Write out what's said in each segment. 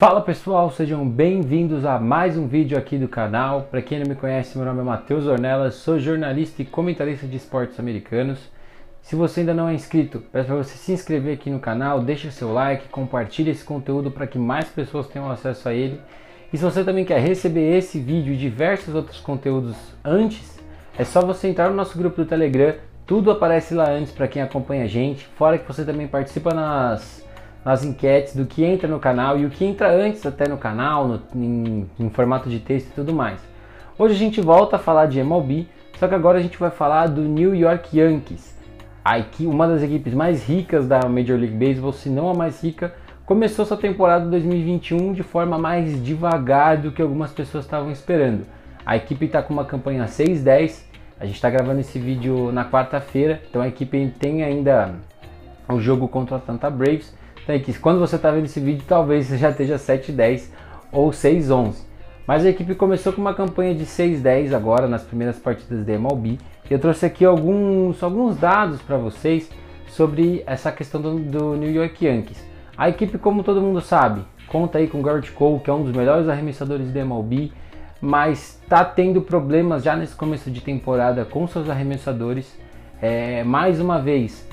Fala pessoal, sejam bem-vindos a mais um vídeo aqui do canal. Para quem não me conhece, meu nome é Matheus Ornelas, sou jornalista e comentarista de esportes americanos. Se você ainda não é inscrito, peço para você se inscrever aqui no canal, deixe seu like, compartilhe esse conteúdo para que mais pessoas tenham acesso a ele. E se você também quer receber esse vídeo e diversos outros conteúdos antes, é só você entrar no nosso grupo do Telegram, tudo aparece lá antes para quem acompanha a gente, fora que você também participa nas nas enquetes do que entra no canal e o que entra antes até no canal, no, em, em formato de texto e tudo mais. Hoje a gente volta a falar de MLB, só que agora a gente vai falar do New York Yankees. A equipe, uma das equipes mais ricas da Major League Baseball, se não a mais rica, começou sua temporada 2021 de forma mais devagar do que algumas pessoas estavam esperando. A equipe está com uma campanha 6-10, a gente está gravando esse vídeo na quarta-feira, então a equipe tem ainda o jogo contra a Atlanta Braves, então, que quando você está vendo esse vídeo, talvez você já esteja 7-10 ou 6-11. Mas a equipe começou com uma campanha de 6-10 agora nas primeiras partidas da MLB. E eu trouxe aqui alguns, alguns dados para vocês sobre essa questão do, do, New York Yankees. A equipe, como todo mundo sabe, conta aí com Garrett Cole, que é um dos melhores arremessadores da MLB, mas está tendo problemas já nesse começo de temporada com seus arremessadores. É, mais uma vez,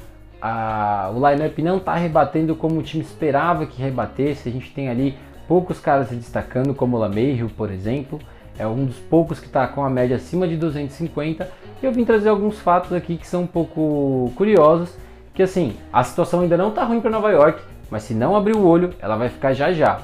a, o lineup não está rebatendo como o time esperava que rebatesse. A gente tem ali poucos caras se destacando, como o Lameiro, por exemplo. É um dos poucos que está com a média acima de 250. E eu vim trazer alguns fatos aqui que são um pouco curiosos. Que assim, a situação ainda não está ruim para Nova York, mas se não abrir o olho, ela vai ficar já já.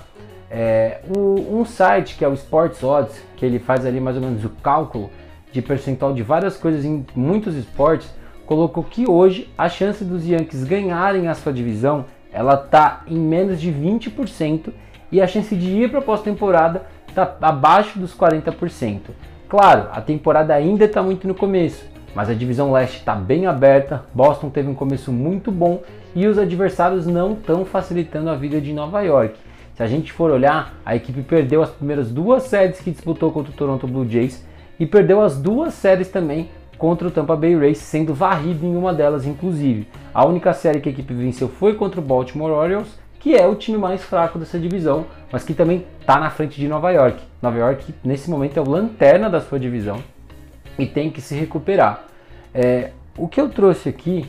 É, o, um site que é o Sports Odds, que ele faz ali mais ou menos o cálculo de percentual de várias coisas em muitos esportes, colocou que hoje a chance dos Yankees ganharem a sua divisão ela está em menos de 20% e a chance de ir para a pós-temporada está abaixo dos 40%. Claro, a temporada ainda está muito no começo, mas a divisão leste está bem aberta. Boston teve um começo muito bom e os adversários não estão facilitando a vida de Nova York. Se a gente for olhar, a equipe perdeu as primeiras duas séries que disputou contra o Toronto Blue Jays e perdeu as duas séries também contra o Tampa Bay Rays, sendo varrido em uma delas, inclusive. A única série que a equipe venceu foi contra o Baltimore Orioles, que é o time mais fraco dessa divisão, mas que também está na frente de Nova York. Nova York, nesse momento, é o lanterna da sua divisão e tem que se recuperar. É, o que eu trouxe aqui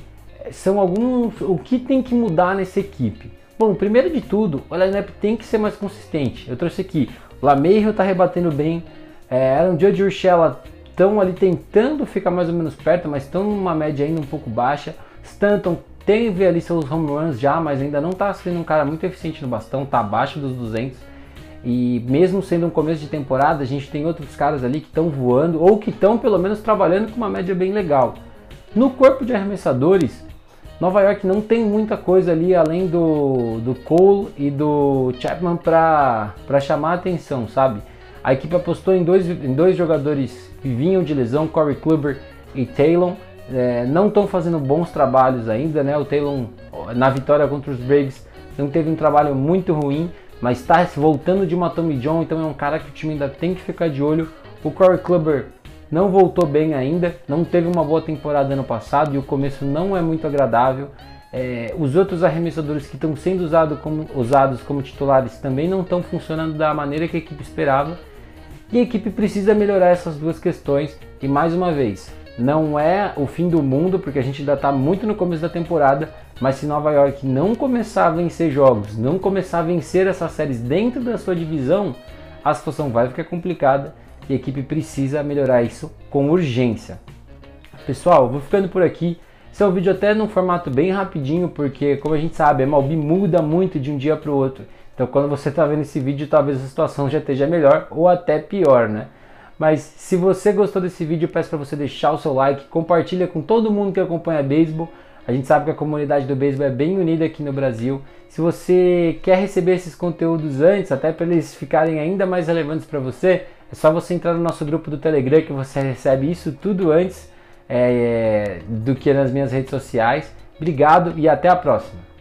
são alguns. o que tem que mudar nessa equipe. Bom, primeiro de tudo, o lineup tem que ser mais consistente. Eu trouxe aqui, Lameiro está rebatendo bem, é, Aaron Judge Urshela estão ali tentando ficar mais ou menos perto, mas estão numa média ainda um pouco baixa. Stanton teve ali seus home runs já, mas ainda não está sendo um cara muito eficiente no bastão, está abaixo dos 200. E mesmo sendo um começo de temporada, a gente tem outros caras ali que estão voando ou que estão pelo menos trabalhando com uma média bem legal. No corpo de arremessadores, Nova York não tem muita coisa ali além do, do Cole e do Chapman para chamar a atenção, sabe? A equipe apostou em dois, em dois jogadores que vinham de lesão, Corey Kluber e Taylor. É, não estão fazendo bons trabalhos ainda, né? O Taylor na vitória contra os Braves não teve um trabalho muito ruim, mas está voltando de uma Tommy John, então é um cara que o time ainda tem que ficar de olho. O Corey Kluber não voltou bem ainda, não teve uma boa temporada ano passado e o começo não é muito agradável. É, os outros arremessadores que estão sendo usado como, usados como titulares também não estão funcionando da maneira que a equipe esperava. E a equipe precisa melhorar essas duas questões. E mais uma vez, não é o fim do mundo, porque a gente ainda está muito no começo da temporada. Mas se Nova York não começar a vencer jogos, não começar a vencer essas séries dentro da sua divisão, a situação vai ficar complicada e a equipe precisa melhorar isso com urgência. Pessoal, vou ficando por aqui. Esse é um vídeo até num formato bem rapidinho, porque como a gente sabe, a MLB muda muito de um dia para o outro. Então quando você está vendo esse vídeo, talvez a situação já esteja melhor ou até pior, né? Mas se você gostou desse vídeo, peço para você deixar o seu like, compartilha com todo mundo que acompanha beisebol. A gente sabe que a comunidade do beisebol é bem unida aqui no Brasil. Se você quer receber esses conteúdos antes, até para eles ficarem ainda mais relevantes para você, é só você entrar no nosso grupo do Telegram que você recebe isso tudo antes é, do que nas minhas redes sociais. Obrigado e até a próxima.